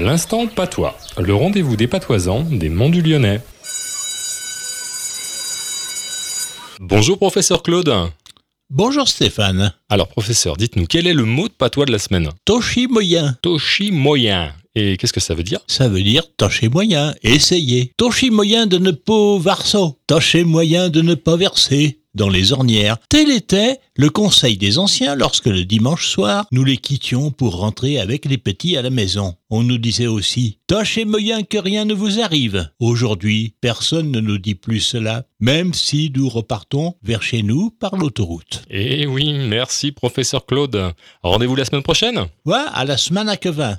L'instant patois, le rendez-vous des patoisans des Monts du Lyonnais. Bonjour professeur Claude. Bonjour Stéphane. Alors professeur, dites-nous quel est le mot de patois de la semaine? Toshi moyen. Toshi moyen. Et qu'est-ce que ça veut dire? Ça veut dire tocher moyen, essayer. Toshi moyen de ne pas varso. Tocher moyen de ne pas verser dans les ornières. Tel était le conseil des anciens lorsque le dimanche soir, nous les quittions pour rentrer avec les petits à la maison. On nous disait aussi Tâchez moyen que rien ne vous arrive. Aujourd'hui, personne ne nous dit plus cela, même si nous repartons vers chez nous par l'autoroute. Eh oui, merci professeur Claude. Rendez-vous la semaine prochaine Ouais, à la semaine à Quevin.